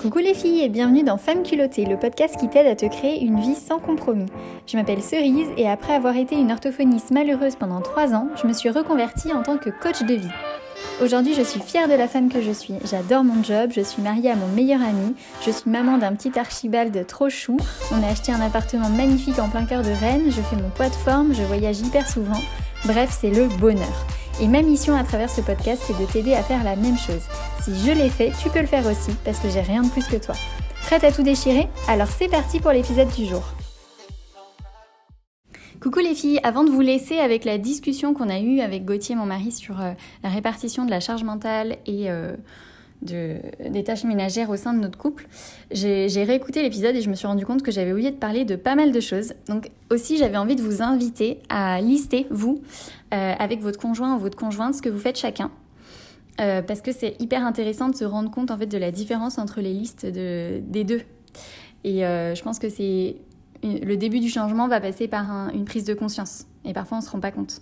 Coucou les filles et bienvenue dans Femmes culottées, le podcast qui t'aide à te créer une vie sans compromis. Je m'appelle Cerise et après avoir été une orthophoniste malheureuse pendant 3 ans, je me suis reconvertie en tant que coach de vie. Aujourd'hui, je suis fière de la femme que je suis. J'adore mon job, je suis mariée à mon meilleur ami, je suis maman d'un petit archibald trop chou. On a acheté un appartement magnifique en plein cœur de Rennes, je fais mon poids de forme, je voyage hyper souvent. Bref, c'est le bonheur. Et ma mission à travers ce podcast, c'est de t'aider à faire la même chose. Si je l'ai fait, tu peux le faire aussi, parce que j'ai rien de plus que toi. Prête à tout déchirer? Alors c'est parti pour l'épisode du jour. Coucou les filles, avant de vous laisser avec la discussion qu'on a eue avec Gauthier, mon mari, sur euh, la répartition de la charge mentale et euh, des tâches ménagères au sein de notre couple, j'ai réécouté l'épisode et je me suis rendu compte que j'avais oublié de parler de pas mal de choses. Donc aussi j'avais envie de vous inviter à lister, vous, euh, avec votre conjoint ou votre conjointe, ce que vous faites chacun. Euh, parce que c'est hyper intéressant de se rendre compte en fait de la différence entre les listes de, des deux. Et euh, je pense que c'est le début du changement va passer par une prise de conscience. Et parfois on se rend pas compte.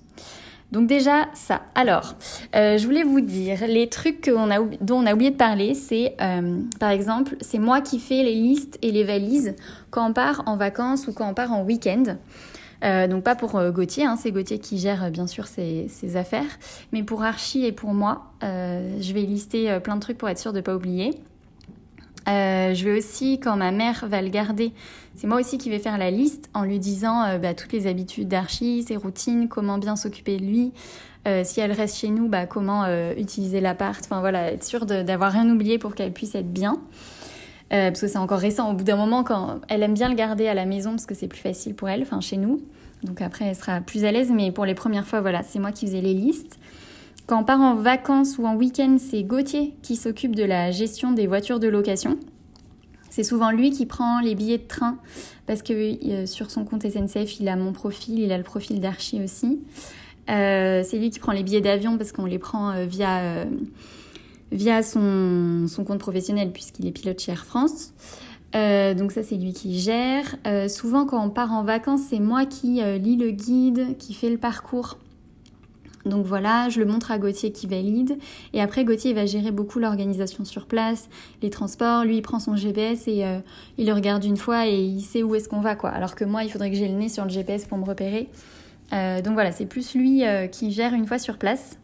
Donc déjà ça. Alors, euh, je voulais vous dire les trucs dont on a oublié de parler, c'est euh, par exemple, c'est moi qui fais les listes et les valises quand on part en vacances ou quand on part en week-end. Euh, donc pas pour Gauthier, hein, c'est Gauthier qui gère bien sûr ses, ses, affaires, mais pour Archie et pour moi, je vais lister plein de trucs pour être sûr de ne pas oublier. Euh, je vais aussi, quand ma mère va le garder, c'est moi aussi qui vais faire la liste en lui disant euh, bah, toutes les habitudes d'Archie, ses routines, comment bien s'occuper de lui. Euh, si elle reste chez nous, bah, comment utiliser l'appart. Enfin voilà, être sûre d'avoir rien oublié pour qu'elle puisse être bien. parce que c'est encore récent. Au bout d'un moment, quand elle aime bien le garder à la maison parce que c'est plus facile pour elle, enfin chez nous. Donc après, elle sera plus à l'aise. Mais pour les premières fois, voilà, c'est moi qui faisais les listes. Quand on part en vacances ou en week-end, c'est Gauthier qui s'occupe de la gestion des voitures de location. C'est souvent lui qui prend les billets de train parce que euh, sur son compte SNCF, il a mon profil, il a le profil d'Archie aussi. Euh, c'est lui qui prend les billets d'avion parce qu'on les prend euh, via, via son, son, compte professionnel puisqu'il est pilote chez Air France. donc ça c'est lui qui gère. souvent quand on part en vacances, c'est moi qui lis le guide, qui fait le parcours donc voilà, je le montre à Gauthier qui valide. Et après, Gauthier va gérer beaucoup l'organisation sur place, les transports. Lui, il prend son GPS et euh, il le regarde une fois et il sait où est-ce qu'on va, quoi. Alors que moi, il faudrait que j'ai le nez sur le GPS pour me repérer. Euh, donc voilà, c'est plus lui euh, qui gère une fois sur place.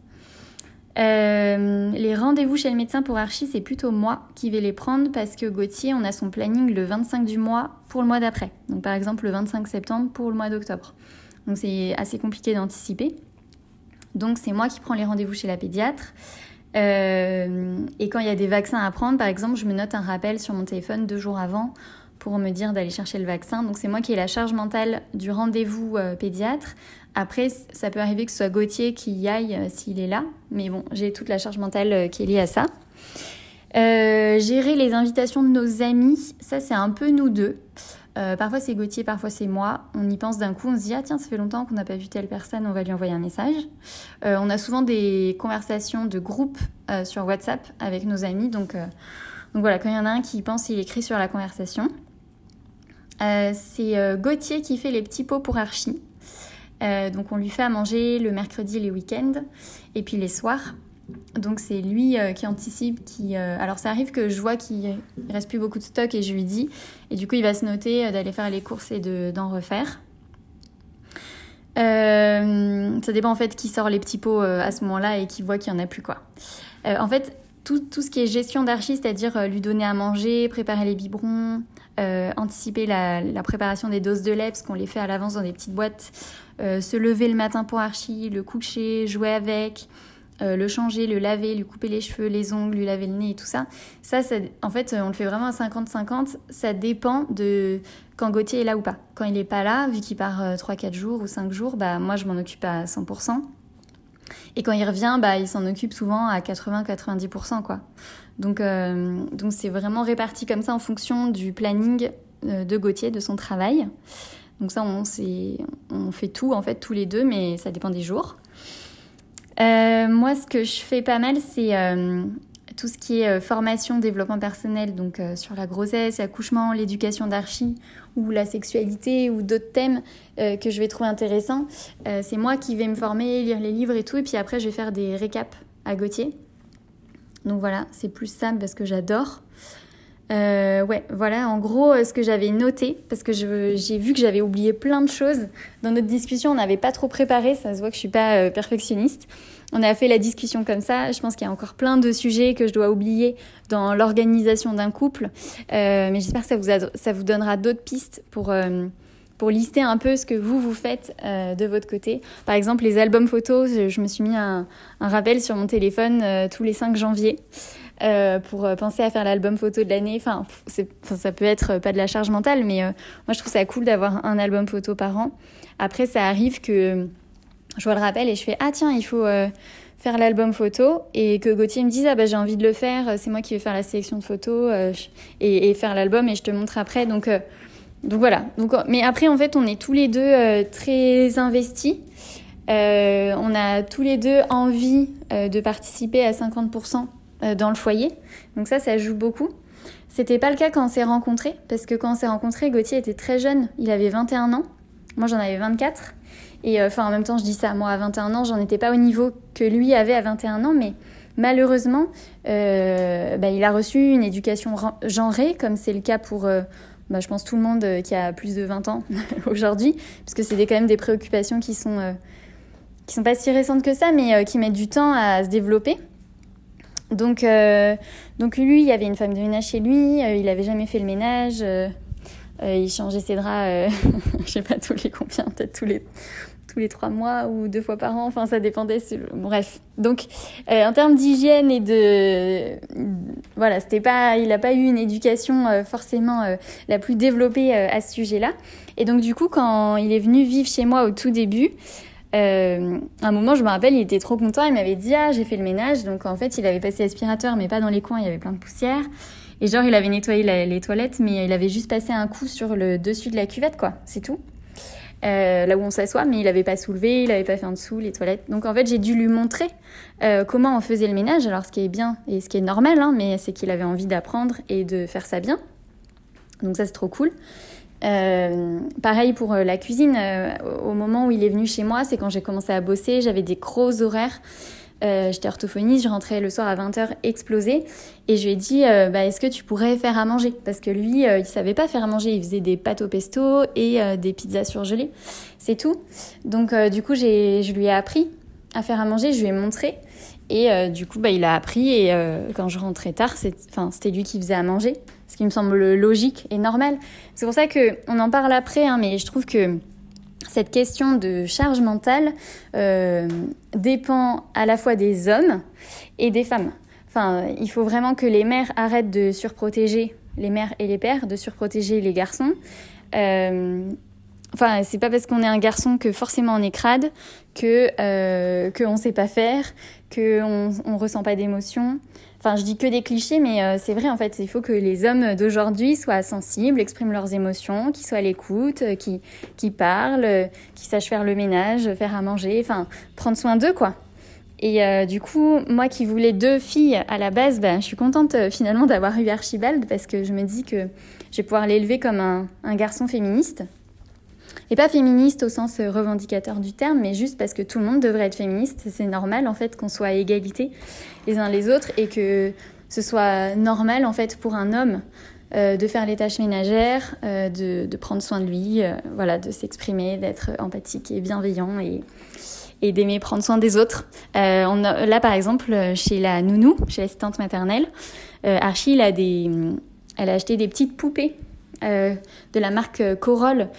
les rendez-vous chez le médecin pour Archie, c'est plutôt moi qui vais les prendre parce que Gauthier, on a son planning le 25 du mois pour le mois d'après. Donc par exemple le 25 septembre pour le mois d'octobre. Donc c'est assez compliqué d'anticiper. Donc c'est moi qui prends les rendez-vous chez la pédiatre. Euh, et quand il y a des vaccins à prendre, par exemple, je me note un rappel sur mon téléphone deux jours avant pour me dire d'aller chercher le vaccin. Donc c'est moi qui ai la charge mentale du rendez-vous euh, pédiatre. Après, ça peut arriver que ce soit Gauthier qui y aille euh, s'il est là. Mais bon, j'ai toute la charge mentale qui est liée à ça. gérer les invitations de nos amis, ça c'est un peu nous deux. Euh, parfois c'est Gauthier, parfois c'est moi. On y pense d'un coup, on se dit ah tiens ça fait longtemps qu'on n'a pas vu telle personne, on va lui envoyer un message. Euh, on a souvent des conversations de groupe euh, sur WhatsApp avec nos amis, donc, donc voilà quand il y en a un qui pense, il écrit sur la conversation. c'est Gauthier qui fait les petits pots pour Archie. donc on lui fait à manger le mercredi, les week-ends et puis les soirs. Donc c'est lui euh, qui anticipe, qui... Euh, alors ça arrive que je vois qu'il reste plus beaucoup de stock et je lui dis. Et du coup il va se noter euh, d'aller faire les courses et d'en refaire. ça dépend en fait qui sort les petits pots à ce moment-là et qui voit qu'il n'y en a plus quoi. en fait tout, tout, ce qui est gestion d'archi, c'est-à-dire lui donner à manger, préparer les biberons, anticiper la, la, préparation des doses de lait parce qu'on les fait à l'avance dans des petites boîtes, se lever le matin pour archi, le coucher, jouer avec, euh, le changer, le laver, lui couper les cheveux, les ongles, lui laver le nez et tout ça. Ça, en fait, on le fait vraiment à 50-50. Ça dépend de quand Gauthier est là ou pas. Quand il n'est pas là, vu qu'il part 3-4 euh, jours ou 5 jours, bah, moi, je m'en occupe à 100%. Et quand il revient, bah, il s'en occupe souvent à 80-90%. quoi. Donc, euh, donc c'est vraiment réparti comme ça en fonction du planning de Gauthier, de son travail. Donc ça, on fait tout, en fait, tous les deux, mais ça dépend des jours. Euh, moi, ce que je fais pas mal, c'est euh, tout ce qui est euh, formation, développement personnel, donc sur la grossesse, l'accouchement, l'éducation d'archi ou la sexualité ou d'autres thèmes que je vais trouver intéressants. c'est moi qui vais me former, lire les livres et tout, et puis après, je vais faire des récaps à Gauthier. Donc voilà, c'est plus simple parce que j'adore. Euh, ouais, voilà en gros euh, ce que j'avais noté, parce que j'ai vu que j'avais oublié plein de choses. Dans notre discussion, on n'avait pas trop préparé, ça se voit que je suis pas euh, perfectionniste. On a fait la discussion comme ça. Je pense qu'il y a encore plein de sujets que je dois oublier dans l'organisation d'un couple. mais j'espère que ça vous, donnera d'autres pistes pour, pour lister un peu ce que vous, vous faites de votre côté. Par exemple, les albums photos, je, me suis mis un, un rappel sur mon téléphone tous les 5 janvier. Euh, pour euh, penser à faire l'album photo de l'année. Enfin, ça peut être euh, pas de la charge mentale, mais moi je trouve ça cool d'avoir un album photo par an. Après, ça arrive que je vois le rappel et je fais ah tiens, il faut faire l'album photo et que Gauthier me dise ah bah j'ai envie de le faire, c'est moi qui vais faire la sélection de photos et, faire l'album et je te montre après. Donc voilà. Mais après en fait on est tous les deux très investis. on a tous les deux envie de participer à 50% euh, dans le foyer. Donc ça, ça joue beaucoup. C'était pas le cas quand on s'est rencontrés, parce que quand on s'est rencontrés, Gauthier était très jeune, il avait 21 ans, moi j'en avais 24. Et euh, enfin, en même temps, je dis ça, moi à 21 ans, j'en étais pas au niveau que lui avait à 21 ans, mais malheureusement, euh, bah, il a reçu une éducation genrée, comme c'est le cas pour, bah, je pense, tout le monde qui a plus de 20 ans aujourd'hui, parce que c'est quand même des préoccupations qui sont, qui sont pas si récentes que ça, mais qui mettent du temps à se développer. Donc, euh, donc lui, il y avait une femme de ménage chez lui, euh, il n'avait jamais fait le ménage, euh, il changeait ses draps, je sais pas tous les combien, peut-être tous les tous les trois mois ou deux fois par an, enfin ça dépendait. Bref, donc en termes d'hygiène et de voilà, pas, il n'a pas eu une éducation forcément la plus développée à ce sujet-là. Et donc du coup, quand il est venu vivre chez moi au tout début. Euh, un moment, je me rappelle, il était trop content. Il m'avait dit Ah, j'ai fait le ménage. Donc, en fait, il avait passé l'aspirateur, mais pas dans les coins, il y avait plein de poussière. Et genre, il avait nettoyé les toilettes, mais il avait juste passé un coup sur le dessus de la cuvette, quoi. C'est tout. Euh, là où on s'assoit, mais il n'avait pas soulevé, il n'avait pas fait en dessous les toilettes. Donc en fait, j'ai dû lui montrer euh, comment on faisait le ménage. Alors ce qui est bien et ce qui est normal, hein, mais c'est qu'il avait envie d'apprendre et de faire ça bien. Donc ça, c'est trop cool. Euh, pareil pour euh, la cuisine, euh, au moment où il est venu chez moi, c'est quand j'ai commencé à bosser, j'avais des gros horaires. J'étais orthophoniste, je rentrais le soir à 20h explosé et je lui ai dit bah, est-ce que tu pourrais faire à manger? Parce que lui, il savait pas faire à manger, il faisait des pâtes au pesto et des pizzas surgelées, c'est tout. Donc du coup, je lui ai appris à faire à manger, je lui ai montré. Et du coup, bah, il a appris. Et quand je rentrais tard, c'était lui qui faisait à manger ce qui me semble logique et normal. C'est pour ça qu'on en parle après, hein, mais je trouve que cette question de charge mentale euh, dépend à la fois des hommes et des femmes. Enfin, il faut vraiment que les mères arrêtent de surprotéger les mères et les pères, de surprotéger les garçons. Euh, Enfin, c'est pas parce qu'on est un garçon que forcément on est crade, que euh, qu'on sait pas faire, qu'on on ressent pas d'émotion. Enfin, je dis que des clichés, mais euh, c'est vrai en fait. Il faut que les hommes d'aujourd'hui soient sensibles, expriment leurs émotions, qu'ils soient à l'écoute, euh, qui qui parlent, euh, qui sachent faire le ménage, faire à manger, enfin prendre soin d'eux quoi. Et du coup, moi qui voulais deux filles à la base, ben, je suis contente finalement d'avoir eu Archibald parce que je me dis que je vais pouvoir l'élever comme un, un garçon féministe. Et pas féministe au sens euh, revendicateur du terme, mais juste parce que tout le monde devrait être féministe. C'est normal en fait qu'on soit à égalité les uns les autres et que ce soit normal en fait pour un homme euh, de faire les tâches ménagères, euh, de, prendre soin de lui, voilà, de s'exprimer, d'être empathique et bienveillant et, et d'aimer prendre soin des autres. là par exemple chez la nounou, chez l'assistante maternelle, Archie, a des, elle a acheté des petites poupées de la marque Corolle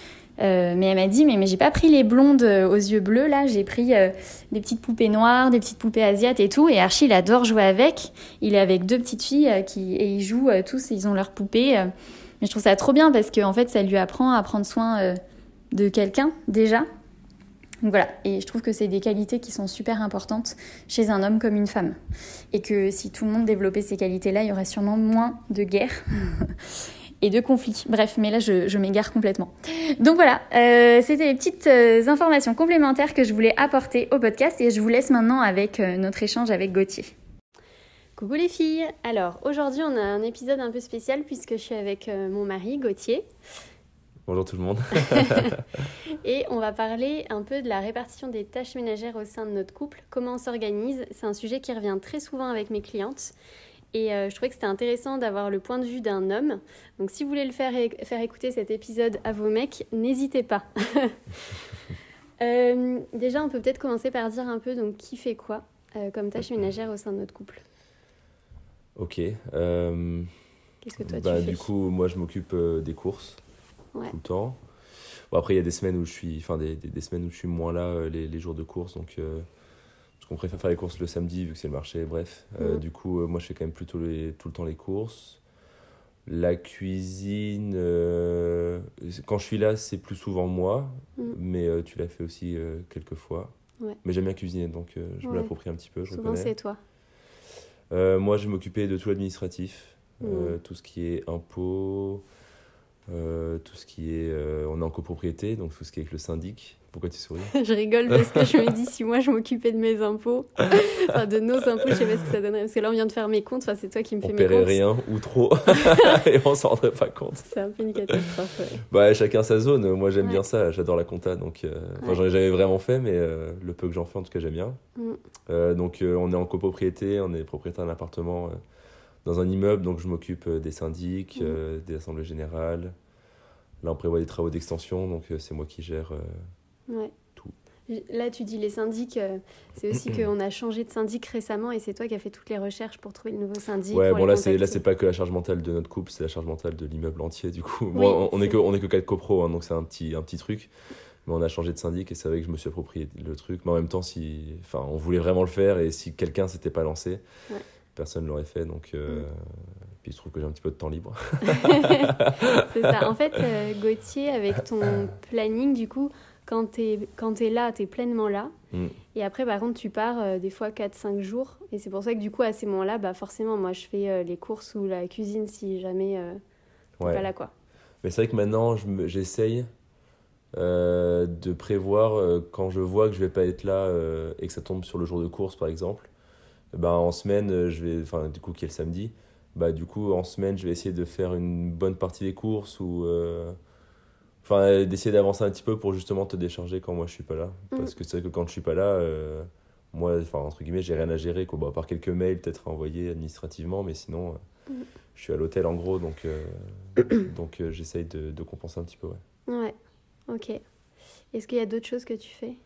euh, mais elle m'a dit mais, mais j'ai pas pris les blondes euh, aux yeux bleus là, j'ai pris euh, des petites poupées noires, des petites poupées asiates et tout. Et Archie il adore jouer avec. Il est avec deux petites filles qui et ils jouent tous, ils ont leurs poupées. mais je trouve ça trop bien parce que en fait ça lui apprend à prendre soin de quelqu'un déjà. Donc voilà, et je trouve que c'est des qualités qui sont super importantes chez un homme comme une femme. Et que si tout le monde développait ces qualités-là, il y aurait sûrement moins de guerres et de conflits. Bref, mais là je, m'égare complètement. Donc voilà, euh, c'était les petites euh, informations complémentaires que je voulais apporter au podcast et je vous laisse maintenant avec euh, notre échange avec Gauthier. Coucou les filles Alors aujourd'hui on a un épisode un peu spécial puisque je suis avec mon mari Gauthier. Bonjour tout le monde. et on va parler un peu de la répartition des tâches ménagères au sein de notre couple, comment on s'organise. C'est un sujet qui revient très souvent avec mes clientes Et euh, je trouvais que c'était intéressant d'avoir le point de vue d'un homme. Donc si vous voulez le faire, faire écouter cet épisode à vos mecs, n'hésitez pas. Euh, déjà, on peut peut-être commencer par dire un peu donc, qui fait quoi euh, comme tâche ménagère au sein de notre couple? Ok. Qu'est-ce que toi bah, tu fais? Du coup, moi je m'occupe des courses tout le temps. Bon, après, il y a des semaines où je suis, enfin des, des, semaines où je suis moins là les, les jours de course, donc parce qu'on préfère faire les courses le samedi vu que c'est le marché, bref. Euh, mm. du coup, euh, moi je fais quand même plutôt les, tout le temps les courses. La cuisine, euh, quand je suis là, c'est plus souvent moi, mm. mais tu l'as fait aussi quelques fois. Mais j'aime bien cuisiner, donc je me l'approprie un petit peu. Je souvent c'est toi. moi, je m'occupais de tout l'administratif, mm. tout ce qui est impôts, tout ce qui est. on est en copropriété, donc tout ce qui est avec le syndic. Pourquoi tu souris Je rigole parce que je me dis, si moi je m'occupais de mes impôts, enfin de nos impôts, je sais pas ce que ça donnerait. Parce que là, on vient de faire mes comptes, enfin, c'est toi qui me fais mes comptes. On rien ou trop, et on s'en rendrait pas compte. C'est un peu une catastrophe, ouais. Bah, chacun sa zone. Moi, j'aime bien ça. J'adore la compta. Donc, euh... enfin, j'en ai jamais vraiment fait, mais euh, le peu que j'en fais, en tout cas, j'aime bien. Mm. Euh, donc, on est en copropriété, on est propriétaire d'un appartement dans un immeuble, donc je m'occupe des syndics, mm. des assemblées générales. Là, on prévoit des travaux d'extension, donc c'est moi qui gère Ouais. Tout. Là, tu dis les syndics, euh, c'est aussi qu'on a changé de syndic récemment et c'est toi qui as fait toutes les recherches pour trouver le nouveau syndic. Ouais, bon, là, c'est, là, c'est pas que la charge mentale de notre couple, c'est la charge mentale de l'immeuble entier, du coup. bon, on, est... que, on est que 4 copros, hein, donc c'est un petit, un petit truc. Mais on a changé de syndic et c'est vrai que je me suis approprié le truc. Mais en même temps, si, enfin, on voulait vraiment le faire et si quelqu'un s'était pas lancé, personne ne l'aurait fait. Donc, euh, mm. Puis je trouve que j'ai un petit peu de temps libre. c'est ça. En fait, euh, Gauthier, avec ton planning, du coup, quand tu es, quand es là, tu es pleinement là. Mm. Et après, par contre, tu pars euh, des fois 4-5 jours. Et c'est pour ça que du coup, à ces moments-là, bah, forcément, moi, je fais euh, les courses ou la cuisine si jamais euh, pas là. Quoi. Mais c'est vrai que maintenant, j'essaye de prévoir quand je vois que je vais pas être là et que ça tombe sur le jour de course, par exemple. Bah, en semaine, je vais, enfin, du coup, qui est le samedi, bah, du coup, en semaine, je vais essayer de faire une bonne partie des courses ou enfin d'essayer d'avancer un petit peu pour justement te décharger quand moi je suis pas là. Mm. parce que c'est vrai que quand je suis pas là euh, moi enfin entre guillemets j'ai rien à gérer quoi. Bon, à part quelques mails peut-être envoyés administrativement mais sinon euh, mm. je suis à l'hôtel en gros donc euh, donc j'essaye de, de, compenser un petit peu ouais. Ouais. Ok. Est-ce qu'il y a d'autres choses que tu fais?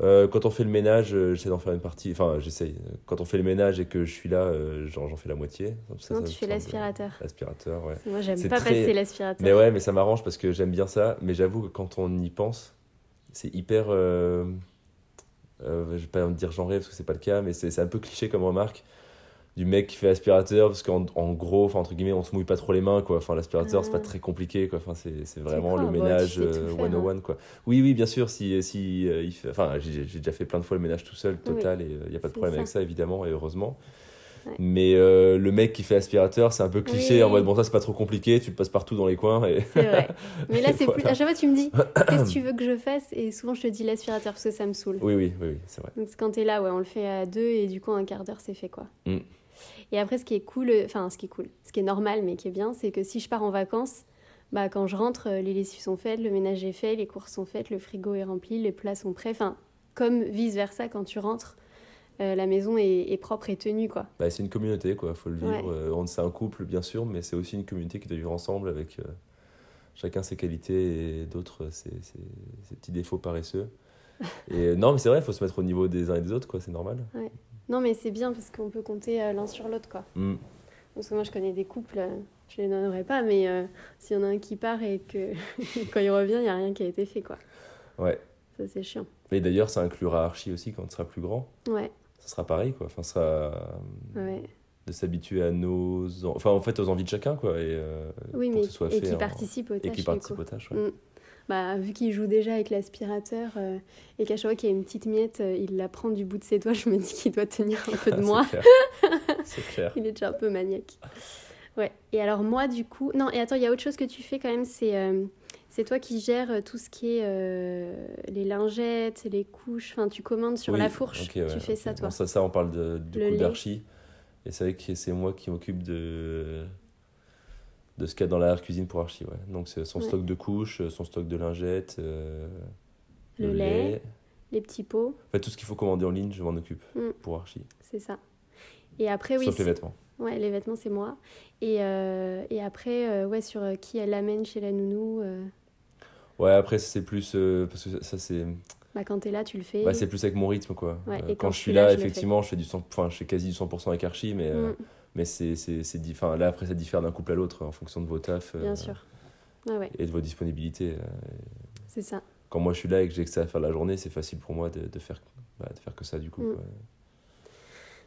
Euh, quand on fait le ménage, euh, j'essaie d'en faire une partie. Enfin, j'essaye. Quand on fait le ménage et que je suis là, euh, j'en fais la moitié. Ça, non, tu fais l'aspirateur. L'aspirateur, ouais. Moi, j'aime pas passer l'aspirateur. Mais ouais, mais ça m'arrange parce que j'aime bien ça. Mais j'avoue que quand on y pense, c'est hyper. je vais pas dire genré parce que c'est pas le cas, mais c'est un peu cliché comme remarque du mec qui fait aspirateur parce qu'en en gros enfin entre guillemets on se mouille pas trop les mains quoi enfin l'aspirateur c'est pas très compliqué quoi enfin c'est vraiment le ménage euh, one on one quoi oui oui bien sûr si si euh, il fait enfin j'ai déjà fait plein de fois le ménage tout seul total et il euh, y a pas de problème avec ça évidemment et heureusement Mais le mec qui fait aspirateur, c'est un peu cliché en mode bon, ça c'est pas trop compliqué, tu le passes partout dans les coins. Et... C'est vrai. Mais là, c'est plus. À chaque fois, tu me dis qu'est-ce que tu veux que je fasse? Et souvent, je te dis l'aspirateur parce que ça me saoule. Oui, oui, oui, c'est vrai. Donc, quand t'es là, ouais, on le fait à deux et du coup, un quart d'heure, c'est fait quoi. Mm. Et après, ce qui est cool, enfin, ce qui est cool, ce qui est normal, mais qui est bien, c'est que si je pars en vacances, bah, quand je rentre, euh, les lessives sont faites, le ménage est fait, les courses sont faites, le frigo est rempli, les plats sont prêts. Enfin, comme vice-versa, quand tu rentres, euh, la maison est, propre et tenue, quoi. Bah, c'est une communauté, quoi, faut le vivre. Euh, c'est un couple, bien sûr, mais c'est aussi une communauté qui doit vivre ensemble avec chacun ses qualités et d'autres ses, ses, petits défauts paresseux. et non, mais c'est vrai, il faut se mettre au niveau des uns et des autres, quoi, c'est normal. Ouais. Non, mais c'est bien parce qu'on peut compter euh, l'un sur l'autre, quoi. Mm. Parce que moi, je connais des couples, euh, je les donnerai pas, mais euh, s'il y en a un qui part et que quand il revient, il n'y a rien qui a été fait, quoi. Ouais. Ça, c'est chiant. Et d'ailleurs, ça inclura Archie aussi quand il sera plus grand. Ouais. Ça sera pareil, quoi. Enfin, ça sera. Ouais. De s'habituer à nos. Enfin, en fait, aux envies de chacun, quoi. Et, oui, mais. et qui participe aux tâches. Et qui participe aux tâches, ouais. Mm bah, vu qu'il joue déjà avec l'aspirateur euh, et qu'à chaque fois qu'il y a une petite miette, euh, il la prend du bout de ses doigts, je me dis qu'il doit tenir un peu de moi. c'est clair. il est déjà un peu maniaque. Ouais. Et alors moi, du coup... Non, et attends, il y a autre chose que tu fais quand même, c'est... Euh, c'est toi qui gères tout ce qui est les lingettes, les couches. Enfin, tu commandes sur la fourche. tu fais ça, toi. ça, ça, on parle de, de coup d'archi. Et c'est vrai que c'est moi qui m'occupe de de ce qu'il y a dans la cuisine pour Archie. Ouais. Donc c'est son stock de couches, son stock de lingettes, euh, le, lait, les petits pots. En fait, tout ce qu'il faut commander en ligne, je m'en occupe mm. pour Archie. C'est ça. Et après, oui. Sauf les vêtements. Ouais, les vêtements, c'est moi. Et, euh, et après, euh, ouais, sur euh, qui elle l'amène chez la nounou. Ouais, après, c'est plus. parce que ça, c'est. Bah, quand t'es là, tu le fais. Bah, c'est plus avec mon rythme, quoi. Ouais, et quand, je suis là, effectivement, je fais, du 100... enfin, je fais quasi du 100% avec Archie, mais, mm. Mais c'est, enfin, là, après, ça diffère d'un couple à l'autre en fonction de vos tafs. Bien sûr. Ouais, et de vos disponibilités. C'est ça. Quand moi, je suis là et que j'ai que ça à faire la journée, c'est facile pour moi de, de faire, bah, de faire que ça, du coup. Mm.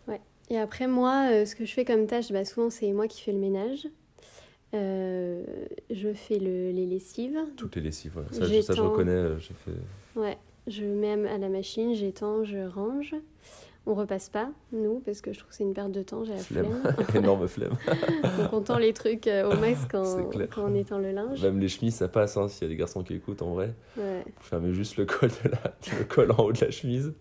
Ouais. Et après, moi, euh, ce que je fais comme tâche, bah, souvent, c'est moi qui fais le ménage. Euh, je fais le, les lessives. Toutes les lessives, ouais. ça, je, ça je reconnais. Euh, fait... Ouais, je mets à la machine, j'étends, je range. On repasse pas, nous, parce que je trouve que c'est une perte de temps, j'ai la flemme. Énorme flemme. Donc on tend les trucs euh, au max quand, quand, on étend le linge. Même les chemises, ça passe, hein, s'il y a des garçons qui écoutent en vrai. Ouais. Vous fermez juste le col, de la... le col en haut de la chemise,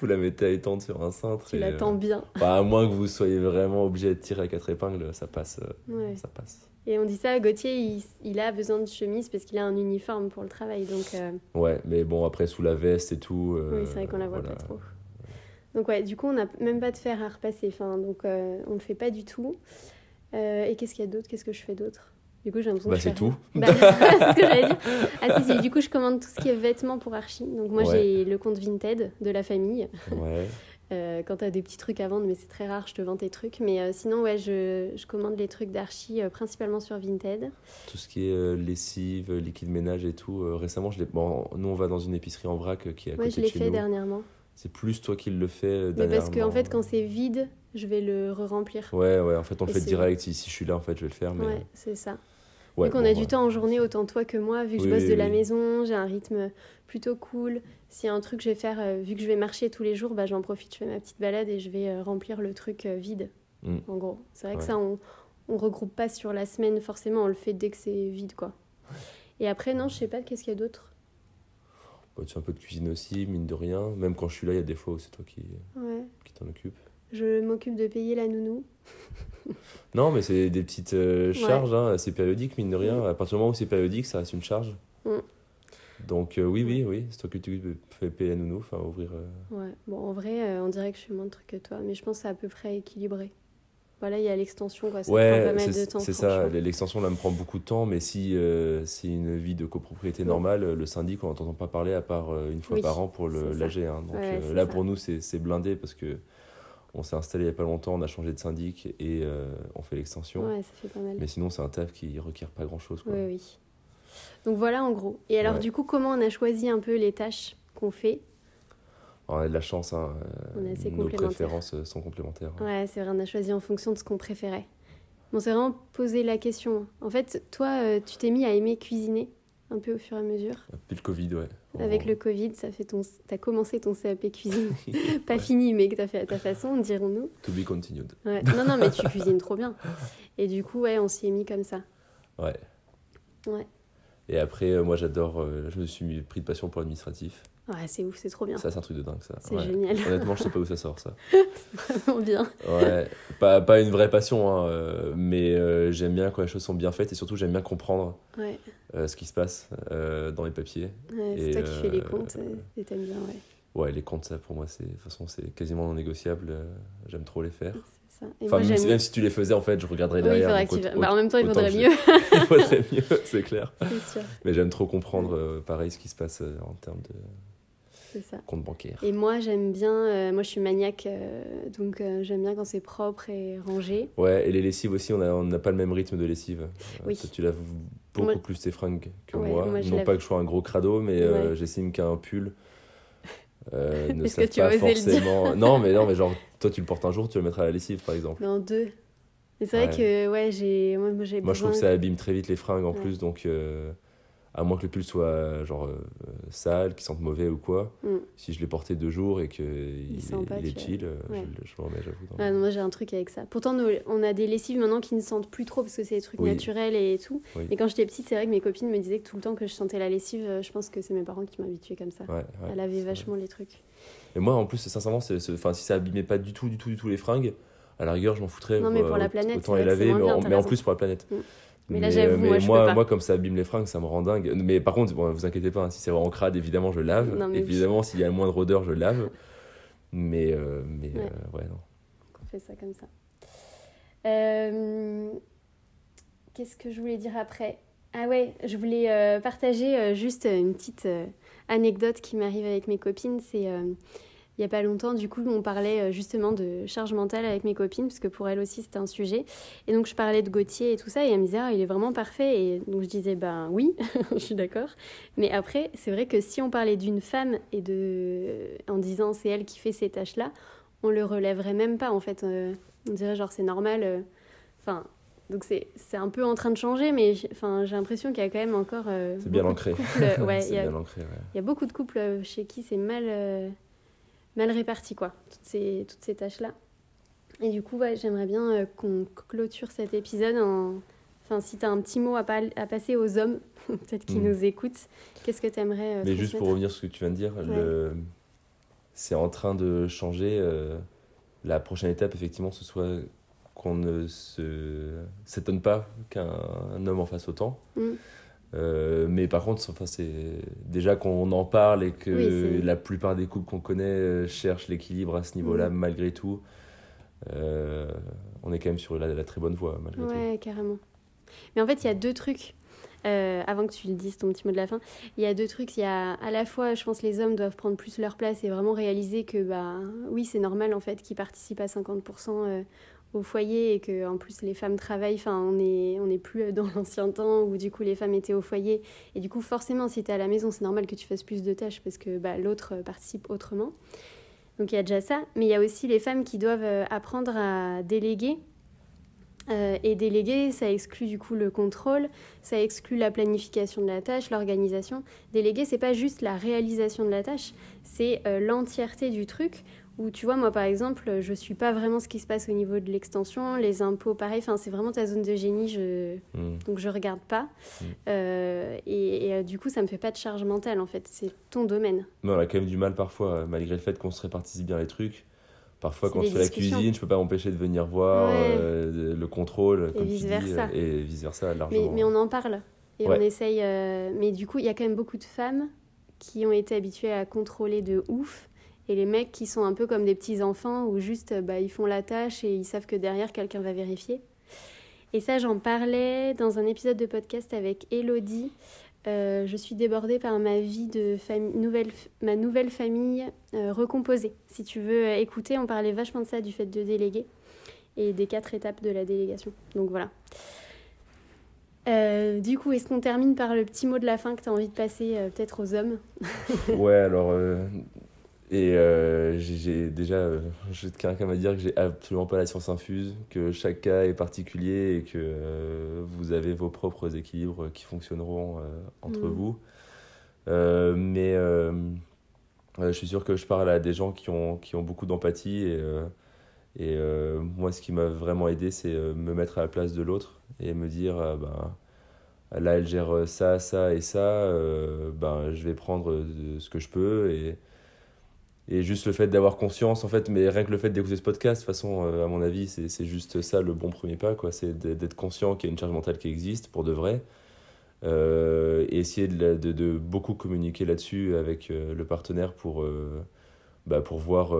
vous la mettez à étendre sur un cintre. Tu la tends bien. Bah, à moins que vous soyez vraiment obligé de tirer à quatre épingles, ça passe. Euh, ça passe. Et on dit ça, Gauthier, il, il a besoin de chemise parce qu'il a un uniforme pour le travail. Donc, euh, Ouais, mais bon, après, sous la veste et tout. oui, c'est vrai qu'on la voit pas trop. Donc ouais, du coup, on n'a même pas de fer à repasser. Enfin, donc euh, on ne le fait pas du tout. Euh, et qu'est-ce qu'il y a d'autre? Qu'est-ce que je fais d'autre? Du coup, j'ai l'impression bah, c'est tout. Bah, c'est ce que j'allais dire. Ah si, si, du coup, je commande tout ce qui est vêtements pour Archie. Donc moi, j'ai le compte Vinted de la famille. Ouais. Euh, quand tu as des petits trucs à vendre, mais c'est très rare, je te vends tes trucs. Mais sinon, ouais, je, je, commande les trucs d'Archie principalement sur Vinted. Tout ce qui est lessive, liquide ménage et tout. récemment, je bon, nous, on va dans une épicerie en vrac qui est à côté de chez nous. Ouais, je l'ai fait dernièrement. C'est plus toi qui le fais euh, Mais parce qu'en en fait, quand c'est vide, je vais le re-remplir. Ouais, ouais, en fait, on le fait direct. Si, si, je suis là, en fait, je vais le faire. Mais... Ouais, c'est ça. Ouais, vu qu'on a du temps en journée, autant toi que moi, vu que je bosse de la maison, j'ai un rythme plutôt cool. S'il y a un truc que je vais faire, euh, vu que je vais marcher tous les jours, bah, j'en profite, je fais ma petite balade et je vais euh, remplir le truc vide. Mm. En gros, c'est vrai que ça, on, on regroupe pas sur la semaine, forcément, on le fait dès que c'est vide, quoi. Et après, non, je sais pas, qu'est-ce qu'il y a d'autre? Bah, tu fais un peu de cuisine aussi, mine de rien. Même quand je suis là, il y a des fois où c'est toi qui, qui t'en occupe. Je m'occupe de payer la nounou. non, mais c'est des petites euh, charges, hein. c'est périodique, mine de rien. À partir du moment où c'est périodique, ça reste une charge. Mm. Donc euh, oui, oui, oui, c'est toi qui tu fais payer la nounou, enfin ouvrir... Euh. Ouais, bon, en vrai, on dirait que je fais moins de trucs que toi, mais je pense que c'est à peu près équilibré. Voilà, il y a l'extension, quoi. Ça ouais, prend pas mal de temps. C'est ça, l'extension, là, me prend beaucoup de temps, mais si euh, c'est une vie de copropriété normale, le syndic, on n'entend pas parler à part euh, une fois par an pour l'AG. Hein. Donc euh, là, pour nous, c'est blindé parce que on s'est installé il n'y a pas longtemps, on a changé de syndic et on fait l'extension. Ouais, ça fait pas mal. Mais sinon, c'est un taf qui requiert pas grand-chose. Oui, oui. Donc voilà, en gros. Et alors, du coup, comment on a choisi un peu les tâches qu'on fait on a de la chance, hein, euh, nos préférences euh, sont complémentaires. Ouais, c'est vrai, on a choisi en fonction de ce qu'on préférait. On s'est vraiment posé la question. En fait, toi, euh, tu t'es mis à aimer cuisiner un peu au fur et à mesure. Depuis le Covid, ouais. Avec le Covid, ça fait ton, t'as commencé ton CAP cuisine, pas fini, mais que t'as fait à ta façon, dirons-nous. To be continued. Ouais. Non, non, mais tu cuisines trop bien. Et du coup, ouais, on s'y est mis comme ça. Ouais. Ouais. Et après, moi, j'adore. je me suis pris de passion pour l'administratif. Ouais, c'est ouf, c'est trop bien. Ça, c'est un truc de dingue, ça. C'est génial. Honnêtement, je sais pas où ça sort, ça. c'est vraiment bien. Ouais, pas, pas une vraie passion, hein, euh, mais euh, j'aime bien quand les choses sont bien faites et surtout, j'aime bien comprendre ouais. euh, ce qui se passe dans les papiers. Ouais, c'est toi qui fais les comptes et t'aimes bien, ouais. Ouais, les comptes, ça, pour moi, c'est, de toute façon, c'est quasiment non négociable. j'aime trop les faire. Ça. enfin, même, si tu les faisais, en fait, je regarderais derrière. Oui, bah, en même temps, il faudrait mieux. il faudrait mieux, c'est clair. Sûr. Mais j'aime trop comprendre, pareil, ce qui se passe en termes de ça. compte bancaire. Et moi, j'aime bien, euh, moi je suis maniaque, euh, donc euh, j'aime bien quand c'est propre et rangé. Ouais, et les lessives aussi, on n'a on pas le même rythme de lessive. Oui. tu laves beaucoup plus tes fringues que moi. Non pas que je sois un gros crado, mais j'estime qu'un pull. ne sert pas forcément. non, mais non, mais genre, toi tu le portes un jour, tu le mettras à la lessive par exemple. Non, deux. Mais c'est vrai que ouais, j'ai moi, j'ai Moi, je trouve que ça abîme très vite les fringues en plus, donc à moins que le pull soit genre euh, sale, qu'il sente mauvais ou quoi. Mm. Si je l'ai porté deux jours et qu'il il, il, est chill, euh, je, je, le remets, j'avoue. Ah, moi j'ai un truc avec ça. Pourtant, on a des lessives maintenant qui ne sentent plus trop parce que c'est des trucs naturels et tout. Mais quand j'étais petite, c'est vrai que mes copines me disaient que tout le temps que je sentais la lessive, euh, je pense que c'est mes parents qui m'habituaient comme ça. Elle avait vachement les trucs. Et moi, en plus, sincèrement, si ça abîmait pas du tout, du tout, du tout les fringues, à la rigueur, je m'en foutrais. Non, mais pour la planète, autant les laver, mais, en, mais en, plus pour la planète. Mm. Mais là, j'avoue, moi, moi, moi, comme ça abîme les fringues, ça me rend dingue. Mais par contre, bon, vous inquiétez pas, hein, si c'est vraiment crade, évidemment, je lave. évidemment, s'il y a le moindre odeur, je lave. Mais, euh, mais ouais. Euh, ouais. non. On fait ça comme ça. Qu'est-ce que je voulais dire après? Ah ouais, je voulais partager juste une petite anecdote qui m'arrive avec mes copines. C'est il n'y a pas longtemps, du coup, on parlait euh, justement de charge mentale avec mes copines, parce que pour elles aussi, c'était un sujet. Et donc, je parlais de Gauthier et tout ça, et elle me disait, ah, il est vraiment parfait. Et donc, je disais, ben oui, je suis d'accord. Mais après, c'est vrai que si on parlait d'une femme, et de... en disant, c'est elle qui fait ces tâches-là, on le relèverait même pas, en fait. Euh, on dirait, genre, c'est normal. Euh, enfin, donc c'est, c'est un peu en train de changer, mais enfin, j'ai l'impression qu'il y a quand même encore... c'est bien ancré. ouais, il, y a, il y a beaucoup de couples chez qui c'est mal mal réparties, quoi, toutes ces, toutes ces tâches-là. Et du coup, j'aimerais bien euh, qu'on clôture cet épisode en... Enfin, si tu as un petit mot à, à passer aux hommes, peut-être qui hmm. nous écoutent, qu'est-ce que tu aimerais euh, Mais juste pour revenir sur ce que tu viens de dire, le... c'est en train de changer. Euh, la prochaine étape, effectivement, ce soit qu'on ne se... s'étonne pas qu'un homme en fasse autant. Hmm. Euh, mais par contre, enfin, c'est déjà qu'on en parle et que la plupart des couples qu'on connaît euh, cherchent l'équilibre à ce niveau-là, mm. malgré tout. Euh, on est quand même sur la, très bonne voie, malgré tout. Ouais, carrément. Mais en fait, il y a deux trucs. avant que tu le dises, ton petit mot de la fin, il y a deux trucs. Il y a à la fois, je pense, les hommes doivent prendre plus leur place et vraiment réaliser que, bah, oui, c'est normal en fait qu'ils participent à 50% au foyer et que en plus les femmes travaillent enfin on est on n'est plus dans l'ancien temps où du coup les femmes étaient au foyer. Et du coup forcément si tu es à la maison c'est normal que tu fasses plus de tâches parce que bah, l'autre participe autrement. Donc il y a déjà ça. Mais il y a aussi les femmes qui doivent euh, apprendre à déléguer. Euh, et déléguer, ça exclut du coup le contrôle, ça exclut la planification de la tâche, l'organisation. Déléguer, c'est pas juste la réalisation de la tâche, c'est euh, l'entièreté du truc où tu vois, moi par exemple, je suis pas vraiment ce qui se passe au niveau de l'extension, les impôts, pareil, enfin, c'est vraiment ta zone de génie, je... Hmm. donc je regarde pas. Hmm. Euh, et, euh, du coup, ça me fait pas de charge mentale en fait, c'est ton domaine. Mais on a quand même du mal parfois, malgré le fait qu'on se répartisse bien les trucs. Parfois, quand je fais la cuisine, je peux pas m'empêcher de venir voir euh, le contrôle, et vice versa. et vice versa, largement. Mais, on en parle et on essaye. mais du coup, il y a quand même beaucoup de femmes qui ont été habituées à contrôler de ouf et les mecs qui sont un peu comme des petits enfants où juste bah, ils font la tâche et ils savent que derrière quelqu'un va vérifier. Et ça, j'en parlais dans un épisode de podcast avec Elodie. Euh, je suis débordée par ma vie de nouvelle, ma nouvelle famille euh, recomposée. Si tu veux écouter, on parlait vachement de ça, du fait de déléguer et des quatre étapes de la délégation. Donc voilà. Euh, du coup, est-ce qu'on termine par le petit mot de la fin que tu as envie de passer peut-être aux hommes? Ouais, alors et euh, j'ai déjà, euh, quelqu'un à dire que j'ai absolument pas la science infuse, que chaque cas est particulier et que euh, vous avez vos propres équilibres qui fonctionneront entre mm. vous. mais je suis sûr que je parle à des gens qui ont, qui ont beaucoup d'empathie et, et moi, ce qui m'a vraiment aidé, c'est me mettre à la place de l'autre et me dire, ben, là, elle gère ça, ça et ça, ben, je vais prendre ce que je peux et et juste le fait d'avoir conscience, en fait, mais rien que le fait d'écouter ce podcast, de toute façon, euh, à mon avis, c'est juste ça le bon premier pas, quoi. C'est d'être conscient qu'il y a une charge mentale qui existe pour de vrai. Euh, et essayer de, de, de beaucoup communiquer là-dessus avec euh, le partenaire pour, bah, pour voir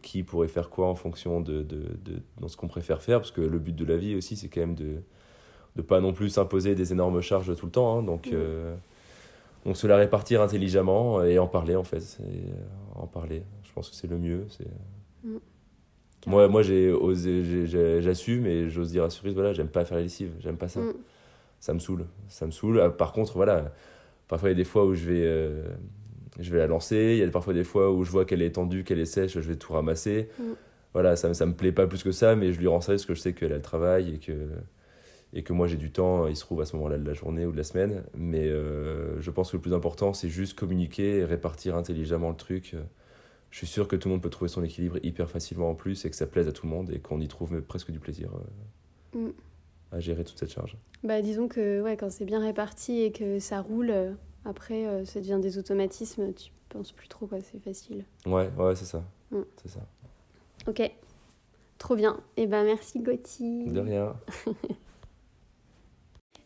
qui pourrait faire quoi en fonction de, de, de dans ce qu'on préfère faire. Parce que le but de la vie aussi, c'est quand même de ne pas non plus s'imposer des énormes charges tout le temps. Hein, donc. Mmh on se la répartir intelligemment et en parler en fait. Euh, en parler, je pense que c'est le mieux. C'est... Mm. Moi, moi j'ai osé, j'assume et j'ose dire à Cerise, voilà, j'aime pas faire la lessive, j'aime pas ça. Mm. Ça me saoule, ça me saoule. Ah, par contre, voilà, parfois il y a des fois où je vais, euh, je vais la lancer, il y a parfois des fois où je vois qu'elle est tendue, qu'elle est sèche, je vais tout ramasser. Mm. Voilà, ça, ça me plaît pas plus que ça, mais je lui rends service parce que je sais qu'elle a le travail et que et que moi j'ai du temps, il se trouve à ce moment-là de la journée ou de la semaine. Mais euh, je pense que le plus important, c'est juste communiquer et répartir intelligemment le truc. Je suis sûr que tout le monde peut trouver son équilibre hyper facilement en plus et que ça plaise à tout le monde et qu'on y trouve presque du plaisir euh, mm. à gérer toute cette charge. Bah, disons que ouais, quand c'est bien réparti et que ça roule, euh, après ça devient des automatismes, tu penses plus trop, quoi, c'est facile. Ouais, ouais, c'est ça. Mm. C'est ça. Ok, trop bien. Et eh ben merci Gauthier. De rien.